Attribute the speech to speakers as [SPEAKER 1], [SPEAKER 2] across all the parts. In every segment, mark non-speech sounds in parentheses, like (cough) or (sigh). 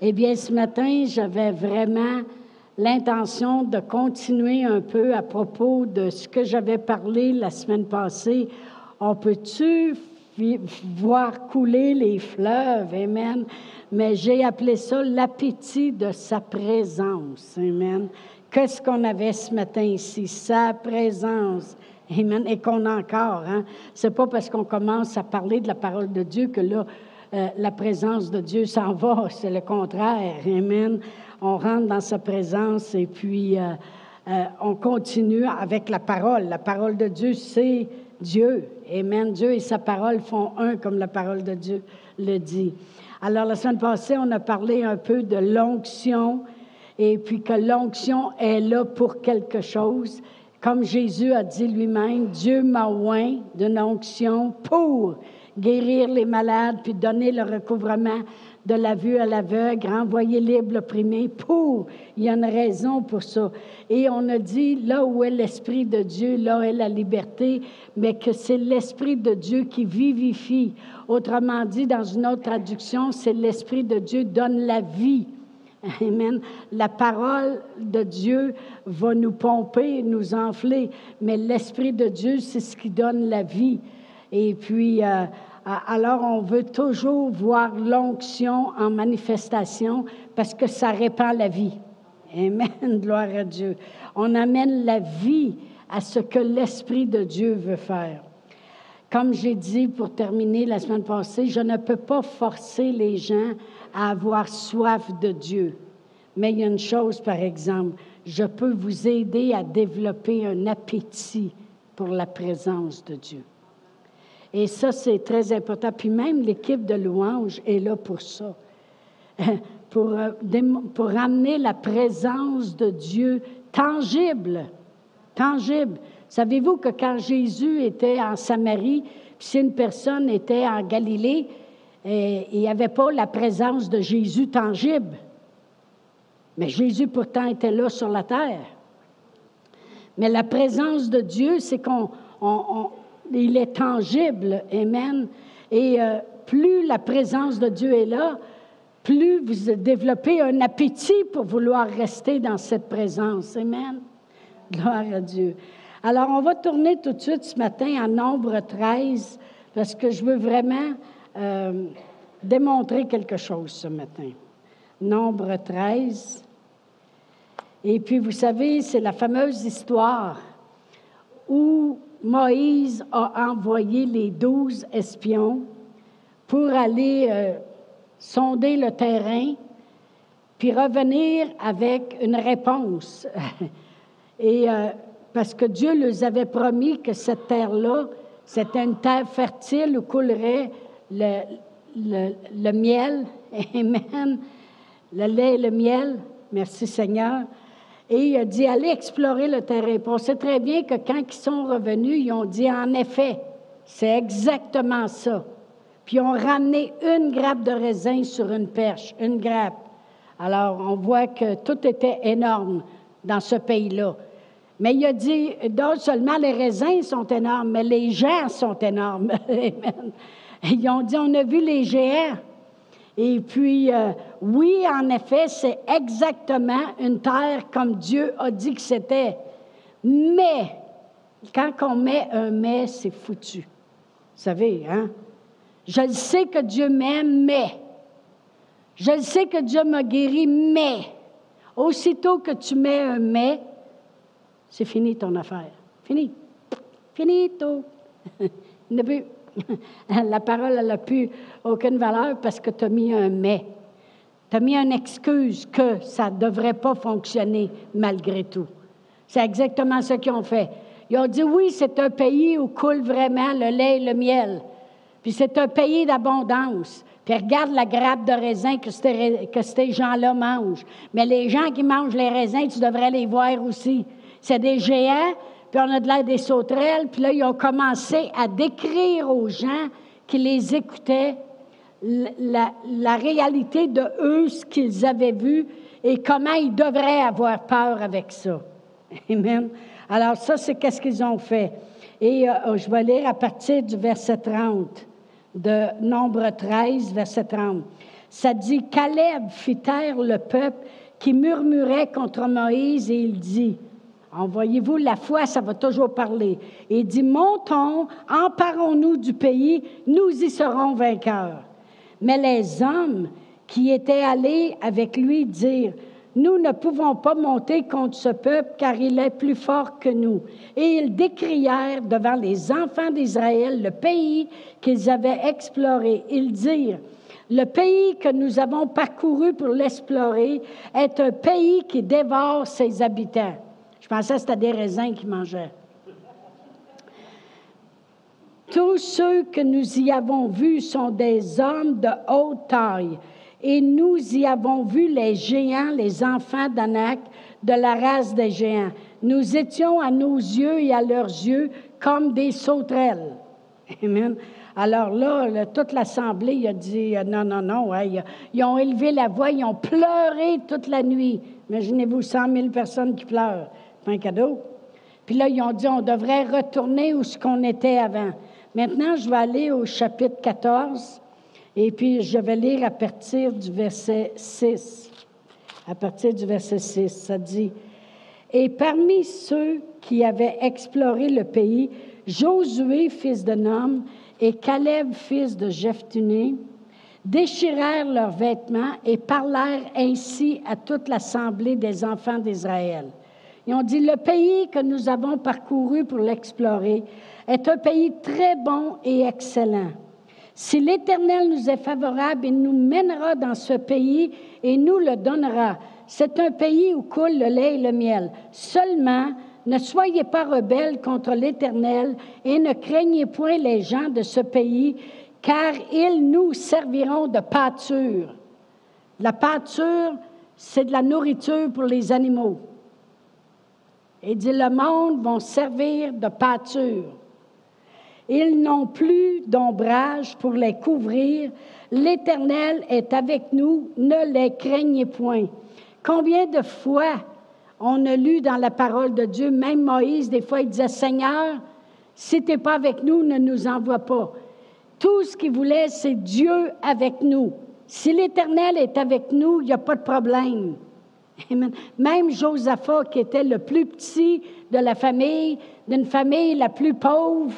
[SPEAKER 1] Eh bien, ce matin, j'avais vraiment l'intention de continuer un peu à propos de ce que j'avais parlé la semaine passée. On peut-tu voir couler les fleuves? Amen. Mais j'ai appelé ça l'appétit de sa présence. Amen. Qu'est-ce qu'on avait ce matin ici? Sa présence. Amen. Et qu'on a encore. Hein? C'est pas parce qu'on commence à parler de la parole de Dieu que là, euh, la présence de Dieu s'en va. (laughs) C'est le contraire. Amen. On rentre dans sa présence et puis euh, euh, on continue avec la parole. La parole de Dieu, c'est Dieu. Amen. Dieu et sa parole font un, comme la parole de Dieu le dit. Alors, la semaine passée, on a parlé un peu de l'onction et puis que l'onction est là pour quelque chose. Comme Jésus a dit lui-même, Dieu m'a oint d'une onction pour guérir les malades, puis donner le recouvrement de la vue à l'aveugle, renvoyer libre l'opprimé, pour. Il y a une raison pour ça. Et on a dit, là où est l'Esprit de Dieu, là est la liberté, mais que c'est l'Esprit de Dieu qui vivifie. Autrement dit, dans une autre traduction, c'est l'Esprit de Dieu donne la vie. Amen. La parole de Dieu va nous pomper, nous enfler, mais l'Esprit de Dieu, c'est ce qui donne la vie. Et puis, euh, alors on veut toujours voir l'onction en manifestation parce que ça répand la vie. Amen, (laughs) gloire à Dieu. On amène la vie à ce que l'Esprit de Dieu veut faire. Comme j'ai dit pour terminer la semaine passée, je ne peux pas forcer les gens à avoir soif de Dieu. Mais il y a une chose, par exemple, je peux vous aider à développer un appétit pour la présence de Dieu. Et ça, c'est très important. Puis même l'équipe de louange est là pour ça, (laughs) pour, euh, pour amener la présence de Dieu tangible, tangible. Savez-vous que quand Jésus était en Samarie, puis si une personne était en Galilée, il n'y avait pas la présence de Jésus tangible. Mais Jésus pourtant était là sur la terre. Mais la présence de Dieu, c'est qu'on il est tangible. Amen. Et euh, plus la présence de Dieu est là, plus vous développez un appétit pour vouloir rester dans cette présence. Amen. Gloire à Dieu. Alors, on va tourner tout de suite ce matin à Nombre 13 parce que je veux vraiment euh, démontrer quelque chose ce matin. Nombre 13. Et puis, vous savez, c'est la fameuse histoire où Moïse a envoyé les douze espions pour aller euh, sonder le terrain, puis revenir avec une réponse. (laughs) Et euh, parce que Dieu leur avait promis que cette terre-là, c'était une terre fertile où coulerait le, le miel, (laughs) Amen, le lait et le miel. Merci Seigneur. Et il a dit, allez explorer le terrain. on sait très bien que quand ils sont revenus, ils ont dit, en effet, c'est exactement ça. Puis ils ont ramené une grappe de raisin sur une perche, une grappe. Alors, on voit que tout était énorme dans ce pays-là. Mais il a dit, non seulement les raisins sont énormes, mais les gens sont énormes. (laughs) Ils ont dit, on a vu les géants. Et puis, euh, oui, en effet, c'est exactement une terre comme Dieu a dit que c'était. Mais, quand on met un mais, c'est foutu. Vous savez, hein? Je sais que Dieu m'aime, mais. Je sais que Dieu m'a guéri, mais. Aussitôt que tu mets un mais, c'est fini ton affaire. Fini. Finito. (laughs) Plus. (laughs) La parole, elle n'a plus aucune valeur parce que tu as mis un mais. Tu mis une excuse que ça ne devrait pas fonctionner malgré tout. C'est exactement ce qu'ils ont fait. Ils ont dit oui, c'est un pays où coule vraiment le lait et le miel. Puis c'est un pays d'abondance. Puis regarde la grappe de raisin que ces, que ces gens-là mangent. Mais les gens qui mangent les raisins, tu devrais les voir aussi. C'est des géants, puis on a de l'air des sauterelles, puis là, ils ont commencé à décrire aux gens qui les écoutaient la, réalité de eux, ce qu'ils avaient vu et comment ils devraient avoir peur avec ça. (laughs) Amen. Alors ça, c'est qu'est-ce qu'ils ont fait. Et euh, je vais lire à partir du verset 30, de Nombre 13, verset 30. ça dit Caleb fit taire le peuple qui murmurait contre Moïse et il dit, Envoyez-vous la foi, ça va toujours parler. Et il dit, montons, emparons-nous du pays, nous y serons vainqueurs. Mais les hommes qui étaient allés avec lui dirent, nous ne pouvons pas monter contre ce peuple car il est plus fort que nous. Et ils décrièrent devant les enfants d'Israël le pays qu'ils avaient exploré. Ils dirent, le pays que nous avons parcouru pour l'explorer est un pays qui dévore ses habitants. Je pensais que c'était des raisins qui mangeaient. Tous ceux que nous y avons vus sont des hommes de haute taille et nous y avons vu les géants, les enfants d'Anak, de la race des géants. Nous étions à nos yeux et à leurs yeux comme des sauterelles. (laughs) Amen. Alors là, toute l'Assemblée a dit euh, non, non, non. ils ont élevé la voix, ils ont pleuré toute la nuit. Imaginez-vous 100 000 personnes qui pleurent. Pas un cadeau. Puis là, ils ont dit on devrait retourner où ce qu'on était avant. Maintenant, je vais aller au chapitre 14 et puis, je vais lire à partir du verset 6. À partir du verset 6, ça dit Et parmi ceux qui avaient exploré le pays, Josué, fils de Nom, et Caleb, fils de Jephthé, déchirèrent leurs vêtements et parlèrent ainsi à toute l'assemblée des enfants d'Israël. Ils ont dit, le pays que nous avons parcouru pour l'explorer est un pays très bon et excellent. Si l'Éternel nous est favorable, il nous mènera dans ce pays et nous le donnera. C'est un pays où coule le lait et le miel. Seulement, ne soyez pas rebelles contre l'Éternel et ne craignez point les gens de ce pays, car ils nous serviront de pâture. La pâture, c'est de la nourriture pour les animaux. Et dit, le monde vont servir de pâture. Ils n'ont plus d'ombrage pour les couvrir. L'Éternel est avec nous, ne les craignez point. Combien de fois on a lu dans la parole de Dieu, même Moïse, des fois, il disait, Seigneur, si tu n'es pas avec nous, ne nous envoie pas. Tout ce qu'il voulait, c'est Dieu avec nous. Si l'Éternel est avec nous, il n'y a pas de problème. Même Josaphat, qui était le plus petit de la famille, d'une famille la plus pauvre,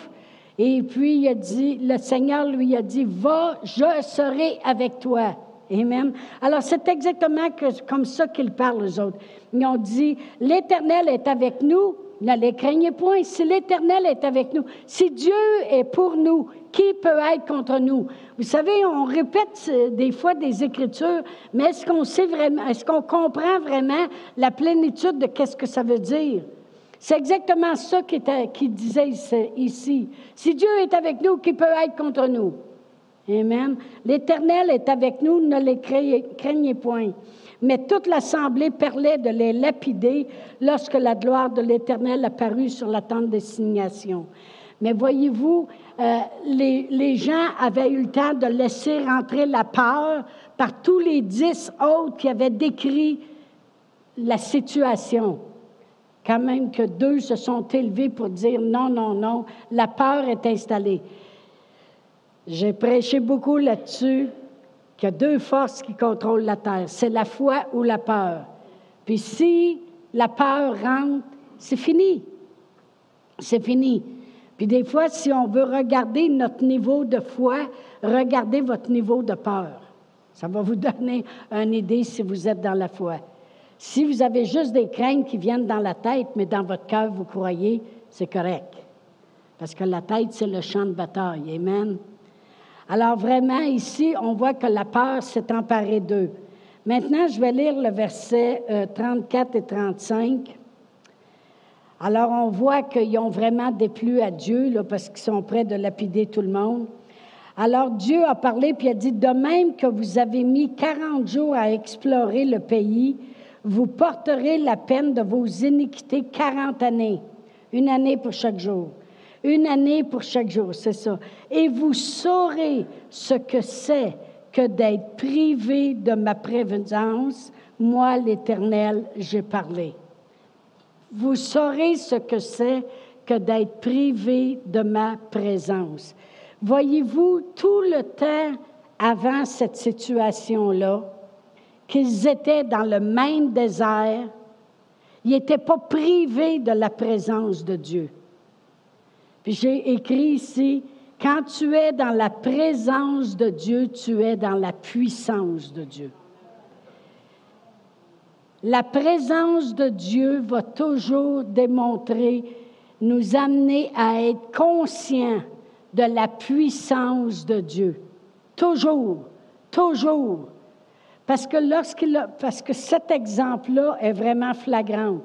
[SPEAKER 1] et puis, il a dit, le Seigneur lui a dit, va, je serai avec toi. Amen. Alors, c'est exactement comme ça qu'ils parlent, aux autres. Ils ont dit, l'Éternel est avec nous, ne les craignez point. Si l'Éternel est avec nous, si Dieu est pour nous, qui peut être contre nous? Vous savez, on répète des fois des Écritures, mais est-ce qu'on sait vraiment, est-ce qu'on comprend vraiment la plénitude de qu'est-ce que ça veut dire? C'est exactement ça qu'il disait ici. Si Dieu est avec nous, qui peut être contre nous? Amen. L'Éternel est avec nous, ne les craignez point. Mais toute l'assemblée parlait de les lapider lorsque la gloire de l'Éternel apparut sur la tente d'assignation. Mais voyez-vous, euh, les, les, gens avaient eu le temps de laisser rentrer la peur par tous les dix autres qui avaient décrit la situation quand même que deux se sont élevés pour dire non, non, non, la peur est installée. J'ai prêché beaucoup là-dessus qu'il y a deux forces qui contrôlent la terre, c'est la foi ou la peur. Puis si la peur rentre, c'est fini. C'est fini. Puis des fois, si on veut regarder notre niveau de foi, regardez votre niveau de peur. Ça va vous (laughs) donner une idée si vous êtes dans la foi. Si vous avez juste des craintes qui viennent dans la tête, mais dans votre cœur, vous croyez, c'est correct. Parce que la tête, c'est le champ de bataille. Amen. Alors vraiment, ici, on voit que la peur s'est emparée d'eux. Maintenant, je vais lire le verset 34 euh, et 35. Alors, on voit qu'ils ont vraiment déplu à Dieu, parce qu'ils sont prêts de lapider tout le monde. Alors, Dieu a parlé, puis a dit, de même que vous avez mis 40 jours à explorer le pays, vous porterez la peine de vos iniquités 40 années, une année pour chaque jour. Une année pour chaque jour, c'est ça. Et vous saurez ce que c'est que d'être privé de ma prévenance. Moi, l'Éternel, j'ai parlé. Vous saurez ce que c'est que d'être privé de ma présence. Voyez-vous, tout le temps avant cette situation-là, qu'ils étaient dans le même désert, ils n'étaient pas privés de la présence de Dieu. Puis j'ai écrit ici, quand tu es dans la présence de Dieu, tu es dans la puissance de Dieu. La présence de Dieu va toujours démontrer, nous amener à être conscients de la puissance de Dieu. Toujours, toujours. Parce que lorsqu'il parce que cet exemple-là est vraiment flagrant.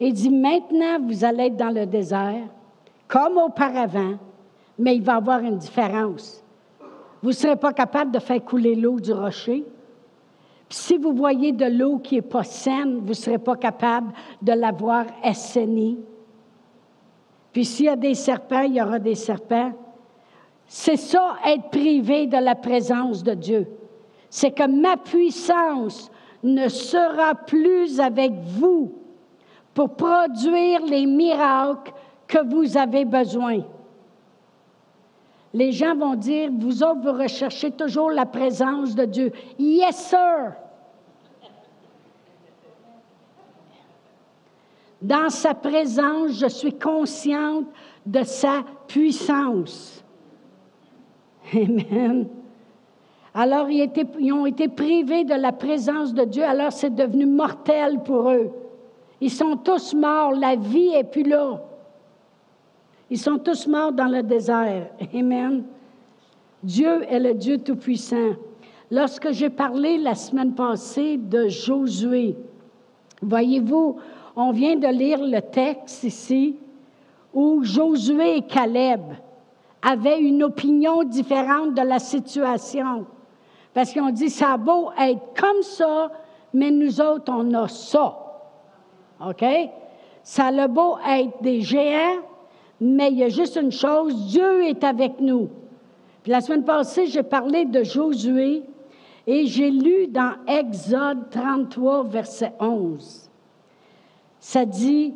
[SPEAKER 1] Il dit maintenant vous allez être dans le désert comme auparavant, mais il va y avoir une différence. Vous ne serez pas capable de faire couler l'eau du rocher. Puis si vous voyez de l'eau qui n'est pas saine, vous ne serez pas capable de l'avoir assainie. Puis s'il y a des serpents, il y aura des serpents. C'est ça, être privé de la présence de Dieu. C'est que ma puissance ne sera plus avec vous pour produire les miracles que vous avez besoin. Les gens vont dire, vous autres, vous recherchez toujours la présence de Dieu. Yes, sir. Dans sa présence, je suis consciente de sa puissance. Amen. Alors, ils, ont été privés de la présence de Dieu, alors c'est devenu mortel pour eux. Ils sont tous morts, la vie est plus là. Ils sont tous morts dans le désert. Amen. Dieu est le Dieu Tout-Puissant. Lorsque j'ai parlé la semaine passée de Josué, voyez-vous, on vient de lire le texte ici où Josué et Caleb avaient une opinion différente de la situation. Parce qu'ils ont dit, ça a beau être comme ça, mais nous autres, on a ça. OK? Ça a beau être des géants, mais il y a juste une chose, Dieu est avec nous. Puis la semaine passée, j'ai parlé de Josué et j'ai lu dans Exode 33, verset 11. Ça dit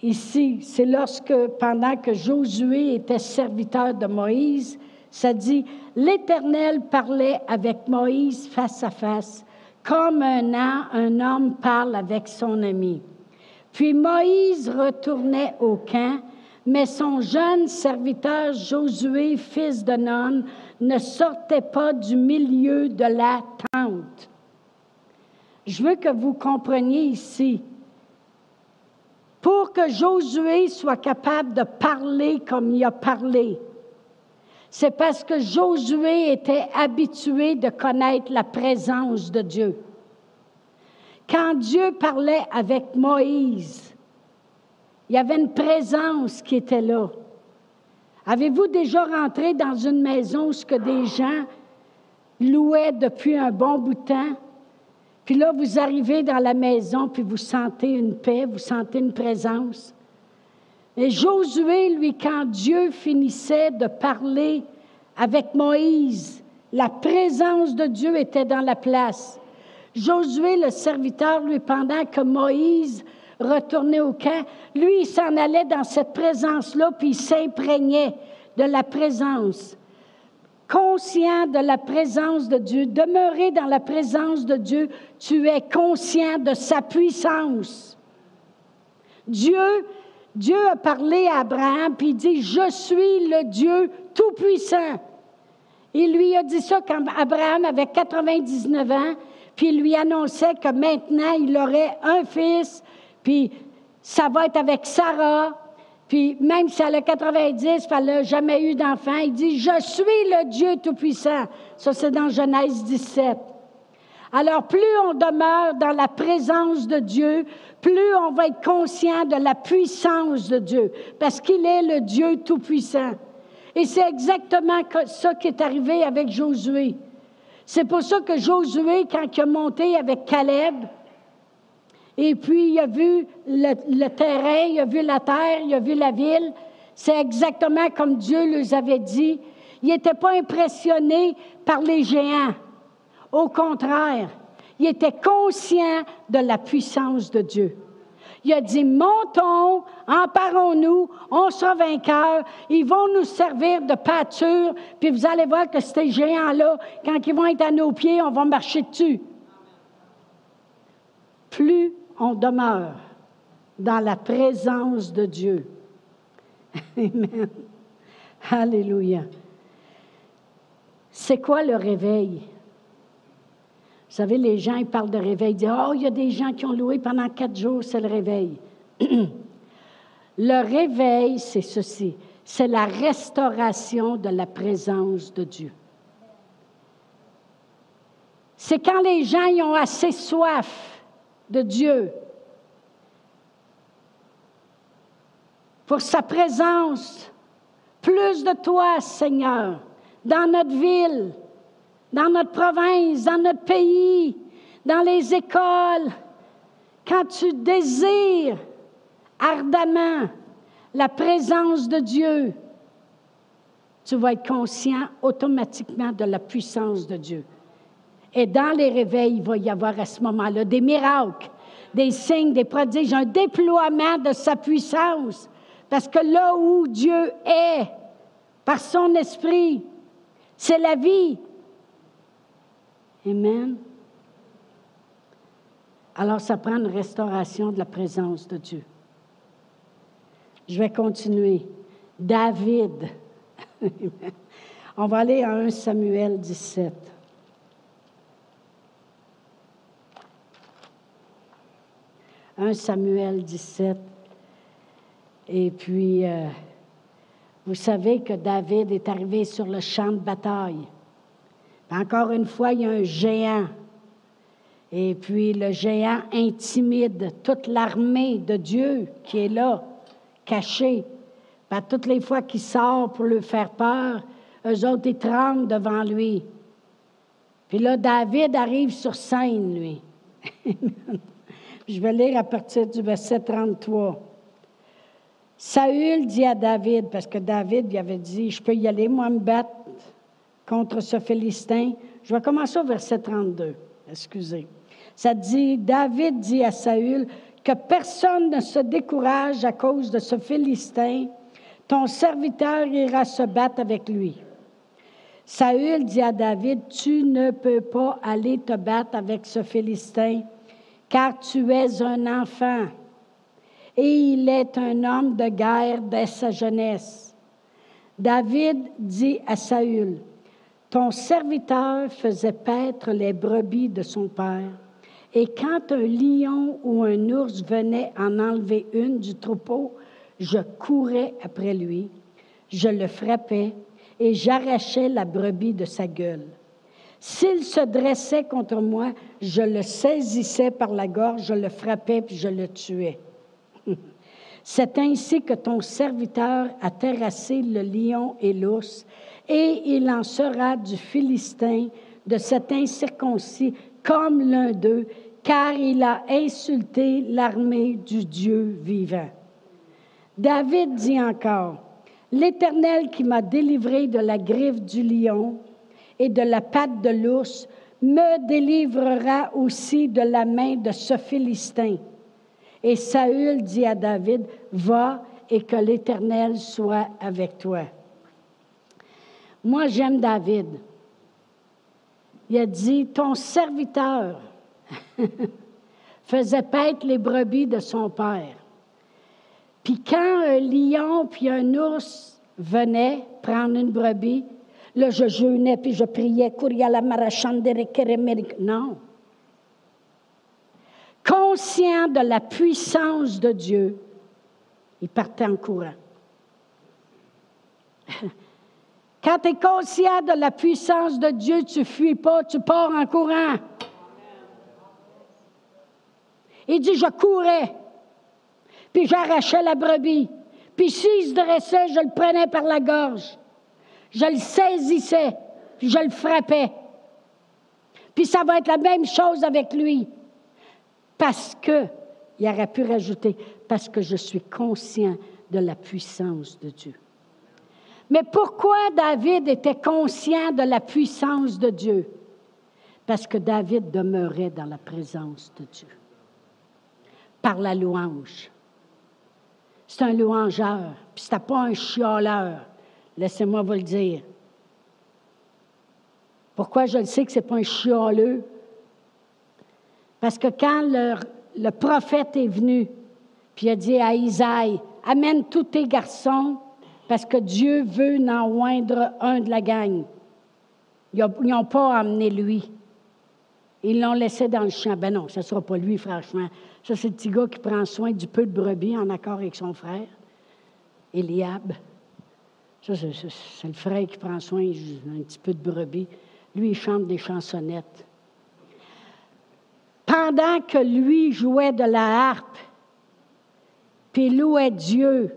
[SPEAKER 1] ici, c'est lorsque, pendant que Josué était serviteur de Moïse, ça dit, l'Éternel parlait avec Moïse face à face, comme un, un homme parle avec son ami. Puis Moïse retournait au camp mais son jeune serviteur Josué, fils de Nun, ne sortait pas du milieu de la tente. Je veux que vous compreniez ici, pour que Josué soit capable de parler comme il a parlé, c'est parce que Josué était habitué de connaître la présence de Dieu. Quand Dieu parlait avec Moïse, il y avait une présence qui était là. Avez-vous déjà rentré dans une maison où ce que des gens louaient depuis un bon bout de temps? Puis là, vous arrivez dans la maison, puis vous sentez une paix, vous sentez une présence. Et Josué, lui, quand Dieu finissait de parler avec Moïse, la présence de Dieu était dans la place. Josué, le serviteur, lui, pendant que Moïse retourner au camp. Lui, il s'en allait dans cette présence-là, puis il s'imprégnait de la présence. Conscient de la présence de Dieu, demeurer dans la présence de Dieu, tu es conscient de sa puissance. Dieu, Dieu a parlé à Abraham, puis il dit, je suis le Dieu tout-puissant. Il lui a dit ça quand Abraham avait 99 ans, puis il lui annonçait que maintenant il aurait un fils, puis ça va être avec Sarah, puis même si elle a 90, elle n'a jamais eu d'enfant, il dit, je suis le Dieu Tout-Puissant. Ça, c'est dans Genèse 17. Alors, plus on demeure dans la présence de Dieu, plus on va être conscient de la puissance de Dieu, parce qu'il est le Dieu Tout-Puissant. Et c'est exactement ça qui est arrivé avec Josué. C'est pour ça que Josué, quand il a monté avec Caleb, et puis, il a vu le, terrain, il a vu la terre, il a vu la ville. C'est exactement comme Dieu les avait dit. Il n'était pas impressionné par les géants. Au contraire, il était conscient de la puissance de Dieu. Il a dit, montons, emparons-nous, on sera vainqueurs, ils vont nous servir de pâture, puis vous allez voir que ces géants-là, quand ils vont être à nos pieds, on va marcher dessus. Plus on demeure dans la présence de Dieu. (laughs) Amen. Alléluia. C'est quoi le réveil? Vous savez, les gens, ils parlent de réveil, ils disent, oh, il y a des gens qui ont loué pendant quatre jours, c'est le réveil. (clears throat) le réveil, c'est ceci, c'est la restauration de la présence de Dieu. C'est quand les gens y ont assez soif de Dieu pour sa présence, plus de toi, Seigneur, dans notre ville, dans notre province, dans notre pays, dans les écoles, quand tu désires ardemment la présence de Dieu, tu vas être conscient automatiquement de la puissance de Dieu. Et dans les réveils, il va y avoir à ce moment-là des miracles, des signes, des prodiges, un déploiement de sa puissance. Parce que là où Dieu est, par son esprit, c'est la vie. Amen. Alors, ça prend une restauration de la présence de Dieu. Je vais continuer. David. (laughs) On va aller à 1 Samuel 17. « 1 Samuel 17. Et puis, euh, vous savez que David est arrivé sur le champ de bataille. Encore une fois, il y a un géant. Et puis le géant intimide toute l'armée de Dieu qui est là, cachée. Pas toutes les fois qu'il sort pour lui faire peur, eux autres, ils devant lui. Puis là, David arrive sur scène, lui. (laughs) Je vais lire à partir du verset 33. Saül dit à David, parce que David lui avait dit, je peux y aller, moi, me battre contre ce Philistin. Je vais commencer au verset 32. Excusez. Ça dit, David dit à Saül, que personne ne se décourage à cause de ce Philistin. Ton serviteur ira se battre avec lui. Saül dit à David, tu ne peux pas aller te battre avec ce Philistin, car tu es un enfant et il est un homme de guerre dès sa jeunesse. David dit à Saül, Ton serviteur faisait paître les brebis de son père, et quand un lion ou un ours venait en enlever une du troupeau, je courais après lui, je le frappais et j'arrachais la brebis de sa gueule. S'il se dressait contre moi, je le saisissais par la gorge, je le frappais puis je le tuais. (laughs) C'est ainsi que ton serviteur a terrassé le lion et l'ours, et il en sera du Philistin, de cet incirconcis, comme l'un d'eux, car il a insulté l'armée du Dieu vivant. David dit encore, L'Éternel qui m'a délivré de la griffe du lion et de la patte de l'ours me délivrera aussi de la main de ce Philistin. Et Saül dit à David, va et que l'Éternel soit avec toi. Moi, j'aime David. Il a dit, ton serviteur (laughs) faisait paître les brebis de son père. Puis quand un lion puis un ours venaient prendre une brebis, là, je jeûnais puis je priais, la Non conscient de la puissance de Dieu, il partait en courant. (laughs) Quand tu es conscient de la puissance de Dieu, tu fuis pas, tu pars en courant. Il dit, je courais, puis j'arrachais la brebis. Puis s'il se dressait, je le prenais par la gorge. Je le saisissais, puis je le frappais. Puis ça va être la même chose avec lui parce que, il aurait pu rajouter, parce que je suis conscient de la puissance de Dieu. Mais pourquoi David était conscient de la puissance de Dieu? Parce que David demeurait dans la présence de Dieu. par la louange. C'est un louangeur, puis c'était pas un chialeur. Laissez-moi vous le dire. Pourquoi je le sais que ce n'est pas un chialeux? Parce que quand le, prophète est venu, puis a dit à Isaïe, amène tous tes garçons, parce que Dieu veut n'en oindre un de la gang. Ils n'ont pas amené lui. Ils l'ont laissé dans le champ. Ben non, ce ne sera pas lui, franchement. Ça, c'est le petit gars qui prend soin du peu de brebis en accord avec son frère, Eliab. Ça, c'est le frère qui prend soin d'un petit peu de brebis. Lui, il chante des chansonnettes. Pendant que lui jouait de la harpe, puis louait Dieu,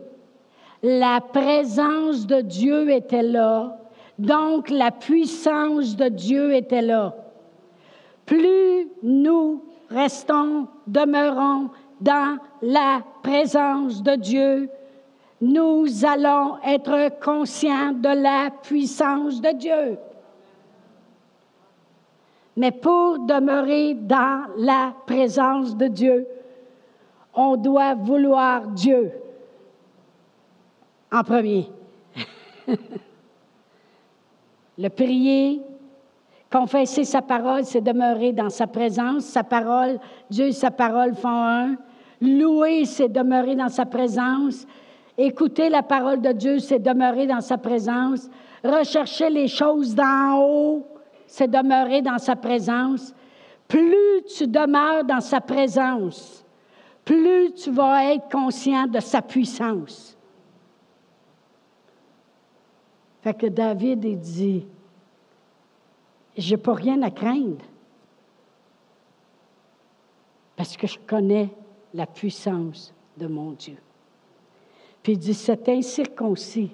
[SPEAKER 1] la présence de Dieu était là, donc la puissance de Dieu était là. Plus nous restons, demeurons dans la présence de Dieu, nous allons être conscients de la puissance de Dieu. Mais pour demeurer dans la présence de Dieu, on doit vouloir Dieu en premier. Le prier, confesser sa parole, c'est demeurer dans sa présence. Sa parole, Dieu et sa parole font un. Louer, c'est demeurer dans sa présence. Écouter la parole de Dieu, c'est demeurer dans sa présence. Rechercher les choses d'en haut, c'est demeurer dans sa présence. Plus tu demeures dans sa présence, plus tu vas être conscient de sa puissance. Que David, il dit, j'ai pas rien à craindre parce que je connais la puissance de mon Dieu. Puis il dit, c'est incirconcis.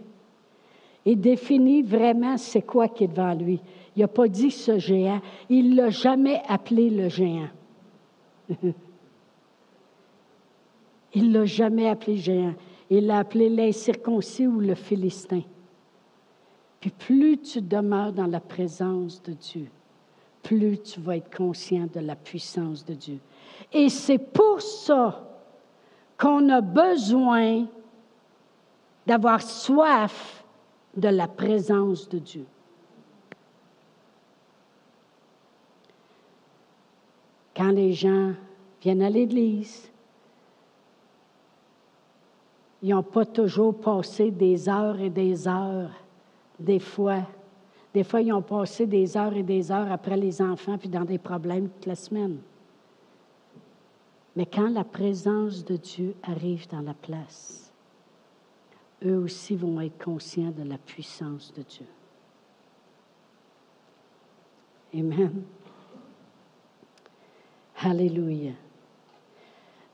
[SPEAKER 1] Il définit vraiment c'est quoi qui est devant lui. Il n'a pas dit ce géant. Il l'a jamais appelé le géant. (laughs) il l'a jamais appelé géant. Il l'a appelé l'incirconcis ou le Philistin. Puis plus tu demeures dans la présence de Dieu, plus tu vas être conscient de la puissance de Dieu. Et c'est pour ça qu'on a besoin d'avoir soif de la présence de Dieu. Quand les gens viennent à l'Église, ils n'ont pas toujours passé des heures et des heures, des fois. Des fois, ils ont passé des heures et des heures après les enfants, puis dans des problèmes toute la semaine. Mais quand la présence de Dieu arrive dans la place, eux aussi vont être conscients de la puissance de Dieu. Amen. Alléluia.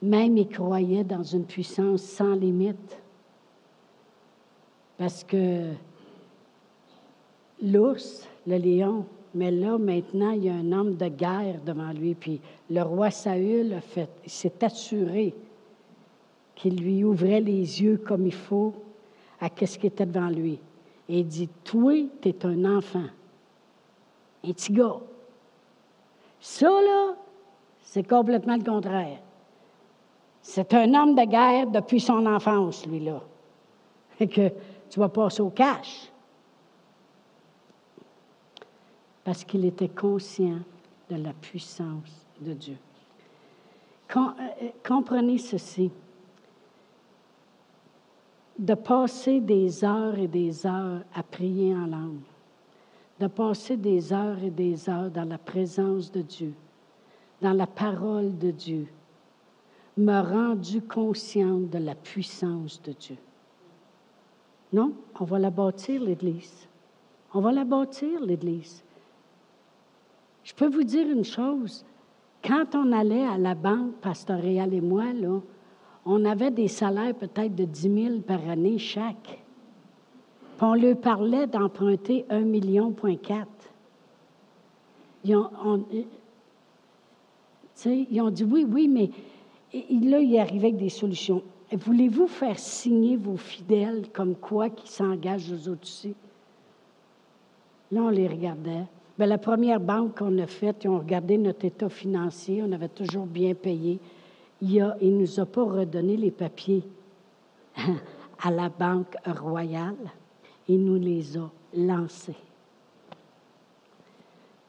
[SPEAKER 1] Même ils croyaient dans une puissance sans limite. Parce que l'ours, le lion, mais là, maintenant, il y a un homme de guerre devant lui. Puis le roi Saül s'est assuré qu'il lui ouvrait les yeux comme il faut à ce qui était devant lui. Et il dit Toi, tu es un enfant, un petit gars. Ça, là, c'est complètement le contraire. C'est un homme de guerre depuis son enfance, lui-là. Et (laughs) que tu vas passer au cash. Parce qu'il était conscient de la puissance de Dieu. Euh, euh, comprenez ceci. De passer des heures et des heures à prier en langue, de passer des heures et des heures dans la présence de Dieu, dans la parole de Dieu, m'a rendu consciente de la puissance de Dieu. Non, on va la bâtir, l'Église. On va la bâtir, l'Église. Je peux vous dire une chose. Quand on allait à la banque pastorale et moi, là, on avait des salaires peut-être de 10 000 par année chaque. Puis on leur parlait d'emprunter 1,4 million. Ils ont, ils ont dit oui, oui, mais là, il arrivait avec des solutions. Voulez-vous faire signer vos fidèles comme quoi qui s'engagent aux autres aussi? Là, on les regardait. Bien, la première banque qu'on a faite, ils ont regardé notre état financier, on avait toujours bien payé. il ne nous a pas redonné les papiers (laughs) à la Banque royale, il nous les a lancés.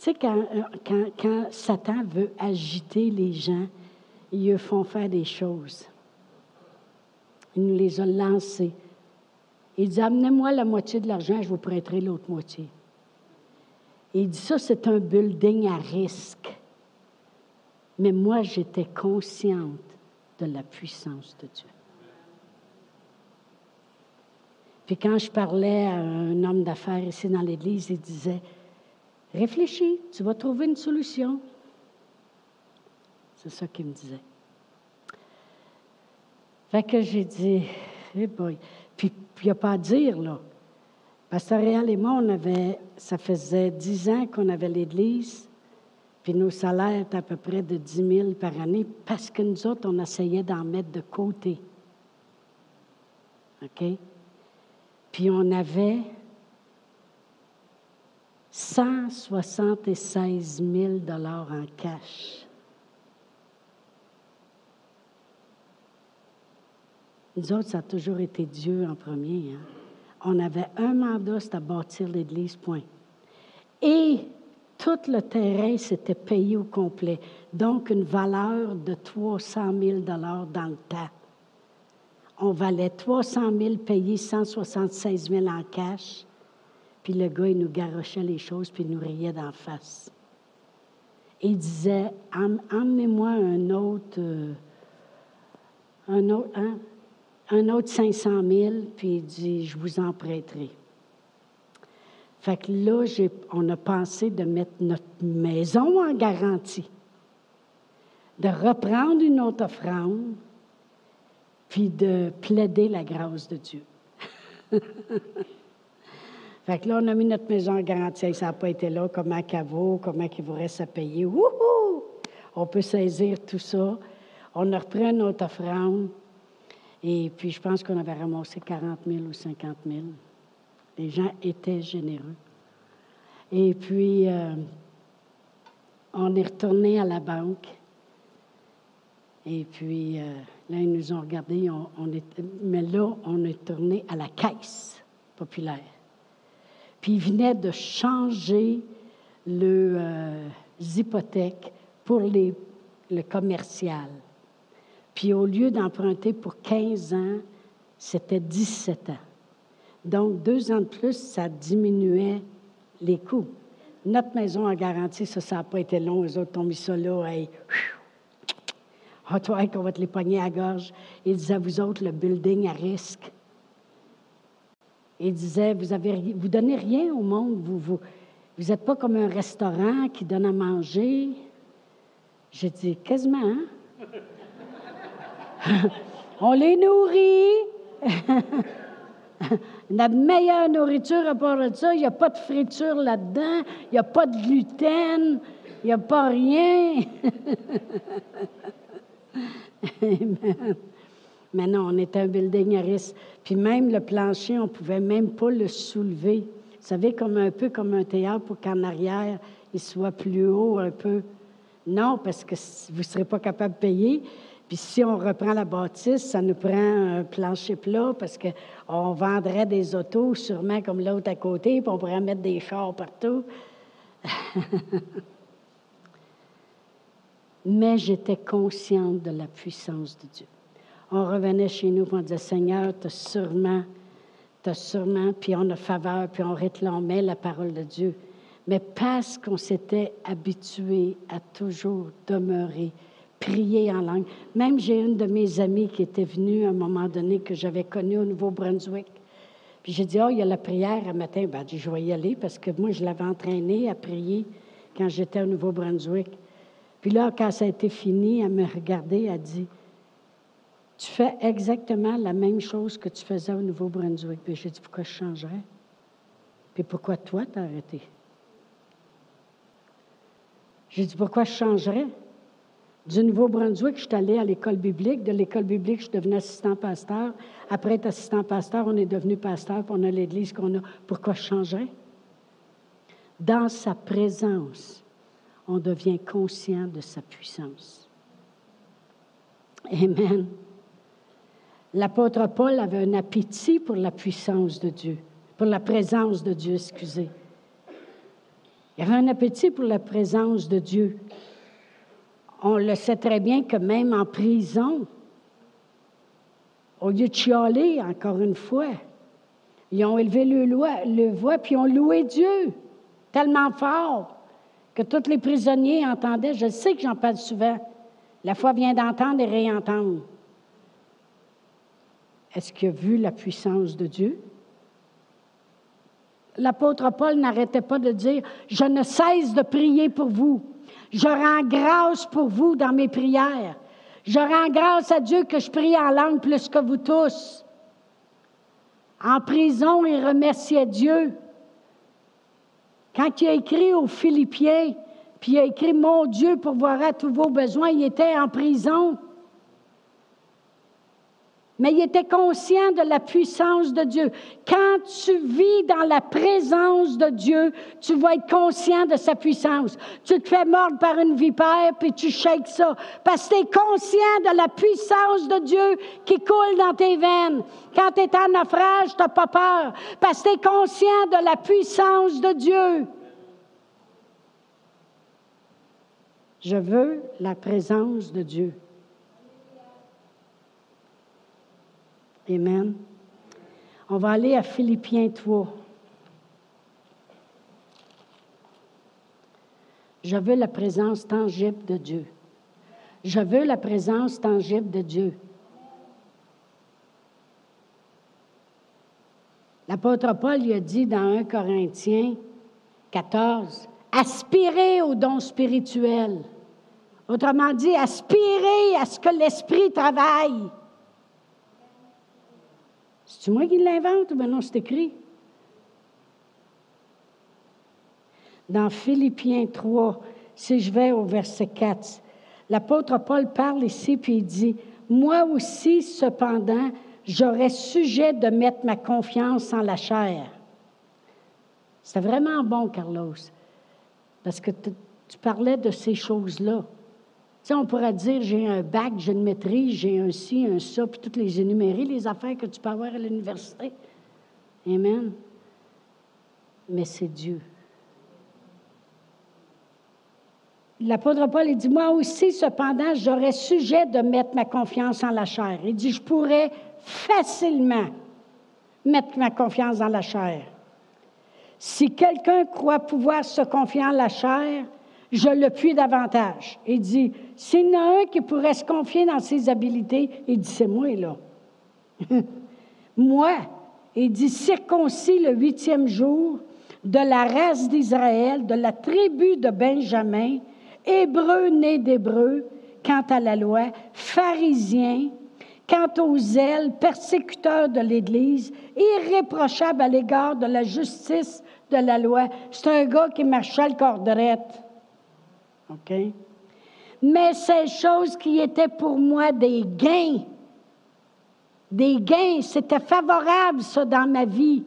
[SPEAKER 1] Tu sais, quand, quand, Satan veut agiter les gens, ils font faire des choses. Il nous les a lancés. Il dit, amenez-moi la moitié de l'argent, je vous prêterai l'autre moitié. Il dit, ça, c'est un building à risque. Mais moi, j'étais consciente de la puissance de Dieu. Puis quand je parlais à un homme d'affaires ici dans l'Église, il disait, réfléchis, tu vas trouver une solution. C'est ça qu'il me disait. Fait que j'ai dit, boy. Puis il n'y a pas à dire, là. Pasteur Réal et moi, on avait, ça faisait dix ans qu'on avait l'Église, puis nos salaires étaient à peu près de 10 000 par année parce que nous autres, on essayait d'en mettre de côté. OK? Puis on avait 176 000 en cash. Nous autres, ça a toujours été Dieu en premier. Hein? On avait un mandat, c'était à bâtir l'Église, point. Et tout le terrain s'était payé au complet. Donc, une valeur de 300 000 dans le temps on valait 300 000 payés, 176 000 en cash. Puis le gars, il nous garochait les choses, puis il nous riait d'en face. Il disait, emmenez-moi un autre, euh, un autre, hein, un autre 500 000, puis il dit, je vous en prêterai. Fait que là, on a pensé de mettre notre maison en garantie, de reprendre une autre offrande, puis de plaider la grâce de Dieu. (laughs) fait que là, on a mis notre maison en garantie. Ça n'a pas été là. Comment qu'elle vaut, comment il vous reste à payer? Wouhou! On peut saisir tout ça. On a repris notre offrande. Et puis, je pense qu'on avait ramassé 40 000 ou 50 000. Les gens étaient généreux. Et puis, euh, on est retourné à la banque. Et puis, euh, là, ils nous ont regardés, mais là, on est tourné à la caisse populaire. Puis, ils venaient de changer les euh, hypothèques pour les, le commercial. Puis, au lieu d'emprunter pour 15 ans, c'était 17 ans. Donc, deux ans de plus, ça diminuait les coûts. Notre maison en garantie, ça, ça n'a pas été long. Les autres ont mis ça là. Ah, toi, qu'on va te les pogner à gorge. Il disait, vous autres, le building à risque. Il disait, vous avez, vous donnez rien au monde. Vous vous, vous pas comme un restaurant qui donne à manger. J'ai dit, quasiment. Hein? (laughs) On les nourrit. (laughs) La meilleure nourriture à part de ça, il n'y a pas de friture là-dedans, il n'y a pas de gluten, il n'y a pas rien. (laughs) Mais non, on était un building à risque. Puis même le plancher, on ne pouvait même pas le soulever. Vous savez, comme un peu comme un théâtre pour qu'en arrière, il soit plus haut un peu. Non, parce que vous ne serez pas capable de payer. Puis si on reprend la bâtisse, ça nous prend un plancher plat parce qu'on vendrait des autos sûrement comme l'autre à côté, puis on pourrait mettre des chars partout. (laughs) mais j'étais consciente de la puissance de Dieu. On revenait chez nous, et on disait, Seigneur, tu as sûrement, tu as sûrement, puis on a faveur, puis on réclamait la parole de Dieu. Mais parce qu'on s'était habitué à toujours demeurer, prier en langue. Même j'ai une de mes amies qui était venue à un moment donné que j'avais connue au Nouveau-Brunswick. Puis j'ai dit, oh, il y a la prière un matin. Ben, je vais y aller parce que moi, je l'avais entraînée à prier quand j'étais au Nouveau-Brunswick. Puis là, quand ça a été fini, elle me regardait, elle dit Tu fais exactement la même chose que tu faisais au Nouveau-Brunswick. Puis j'ai dit Pourquoi je changerais? Puis pourquoi toi, t'as arrêté? J'ai dit Pourquoi je changerais? Du Nouveau-Brunswick, je suis allée à l'école biblique. De l'école biblique, je devenue assistant pasteur. Après être assistant pasteur, on est devenu pasteur, puis on a l'église qu'on a. Pourquoi je changerais? Dans sa présence, on devient conscient de sa puissance. Amen. L'apôtre Paul avait un appétit pour la puissance de Dieu, pour la présence de Dieu, excusez. Il avait un appétit pour la présence de Dieu. On le sait très bien que même en prison, au lieu de chialer, encore une fois, ils ont élevé le, voix, puis ont loué Dieu tellement fort que tous les prisonniers entendaient. Je sais que j'en parle souvent. La foi vient d'entendre et réentendre. Est-ce qu'il a vu la puissance de Dieu? L'apôtre Paul n'arrêtait pas de dire, je ne cesse de prier pour vous. Je rends grâce pour vous dans mes prières. Je rends grâce à Dieu que je prie en langue plus que vous tous. En prison, il remerciait Dieu. Quand il a écrit aux Philippiens, puis il a écrit Mon Dieu pourvoira tous vos besoins, il était en prison mais il était conscient de la puissance de Dieu. Quand tu vis dans la présence de Dieu, tu vas être conscient de sa puissance. Tu te fais mordre par une vipère, puis tu shakes ça, parce que tu es conscient de la puissance de Dieu qui coule dans tes veines. Quand tu es en naufrage, tu n'as pas peur, parce que tu es conscient de la puissance de Dieu. Je veux la présence de Dieu. Amen. On va aller à Philippiens 3. Je veux la présence tangible de Dieu. Je veux la présence tangible de Dieu. L'apôtre Paul lui a dit dans 1 Corinthiens 14, aspirez au don spirituel. Autrement dit, aspirez à ce que l'Esprit travaille. C'est moi qui l'invente ou bien non, c'est écrit? Dans Philippiens 3, si je vais au verset 4, l'apôtre Paul parle ici, puis il dit, Moi aussi, cependant, j'aurais sujet de mettre ma confiance en la chair. C'est vraiment bon, Carlos, parce que tu parlais de ces choses-là on pourrait dire, j'ai un bac, j'ai une maîtrise, j'ai un ci, un ça, puis toutes les énumérer, les affaires que tu peux avoir à l'université. Amen. Mais c'est Dieu. L'apôtre Paul, il dit, moi aussi, cependant, j'aurais sujet de mettre ma confiance en la chair. Il dit, je pourrais facilement mettre ma confiance dans la chair. Si quelqu'un croit pouvoir se confier en la chair, je le puis davantage. Il dit, s'il y en a un qui pourrait se confier dans ses habiletés, il dit, c'est moi, là. (laughs) moi, il dit, circoncis le huitième jour de la race d'Israël, de la tribu de Benjamin, hébreu né d'hébreu, quant à la loi, pharisien, quant aux ailes, persécuteur de l'Église, irréprochable à l'égard de la justice de la loi. C'est un gars qui marchait le cordrette. OK? Mais ces choses qui étaient pour moi des gains, des gains, c'était favorable, ça, dans ma vie.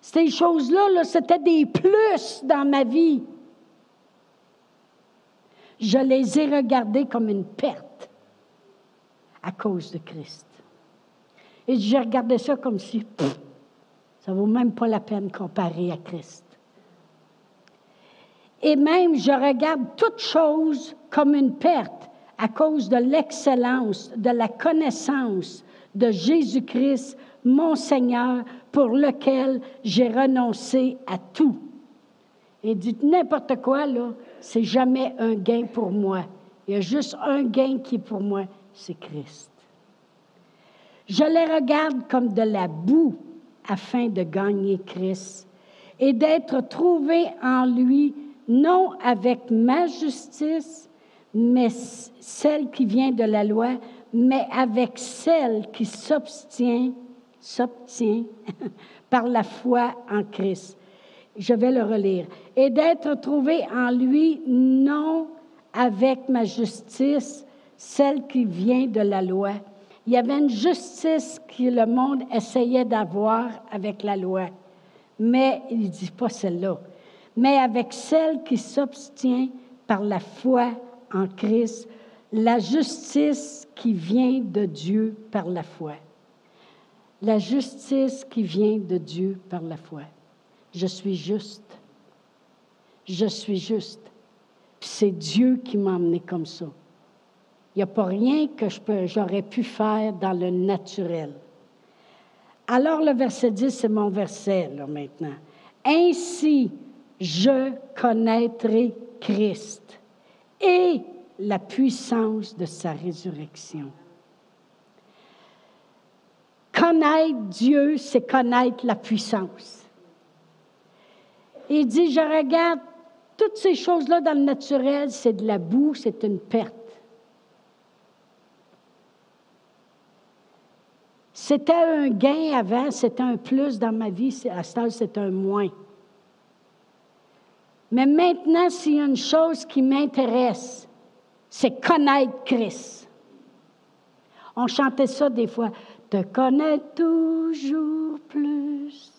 [SPEAKER 1] Ces choses-là, -là, c'était des plus dans ma vie. Je les ai regardées comme une perte à cause de Christ. Et j'ai regardé ça comme si, ça vaut même pas la peine comparé à Christ. Et même, je regarde toute chose comme une perte à cause de l'excellence, de la connaissance de Jésus-Christ, mon Seigneur, pour lequel j'ai renoncé à tout. Et dites n'importe quoi, là, c'est jamais un gain pour moi. Il y a juste un gain qui est pour moi, c'est Christ. Je les regarde comme de la boue afin de gagner Christ et d'être trouvé en lui non avec ma justice, mais celle qui vient de la loi, mais avec celle qui s'obtient, s'obtient (laughs) par la foi en Christ. Je vais le relire. Et d'être trouvé en lui, non avec ma justice, celle qui vient de la loi. Il y avait une justice que le monde essayait d'avoir avec la loi. Mais il ne dit pas celle-là mais avec celle qui s'obtient par la foi en Christ, la justice qui vient de Dieu par la foi. La justice qui vient de Dieu par la foi. Je suis juste. Je suis juste. c'est Dieu qui m'a emmené comme ça. Il n'y a pas rien que j'aurais pu faire dans le naturel. Alors le verset 10, c'est mon verset là maintenant. Ainsi, je connaîtrai Christ et la puissance de sa résurrection. Connaître Dieu, c'est connaître la puissance. Il dit, je regarde toutes ces choses-là dans le naturel, c'est de la boue, c'est une perte. C'était un gain avant, c'était un plus dans ma vie, à ce stade, c'est un moins. Mais maintenant, s'il y a une chose qui m'intéresse, c'est connaître Christ. On chantait ça des fois. Te connaître toujours plus,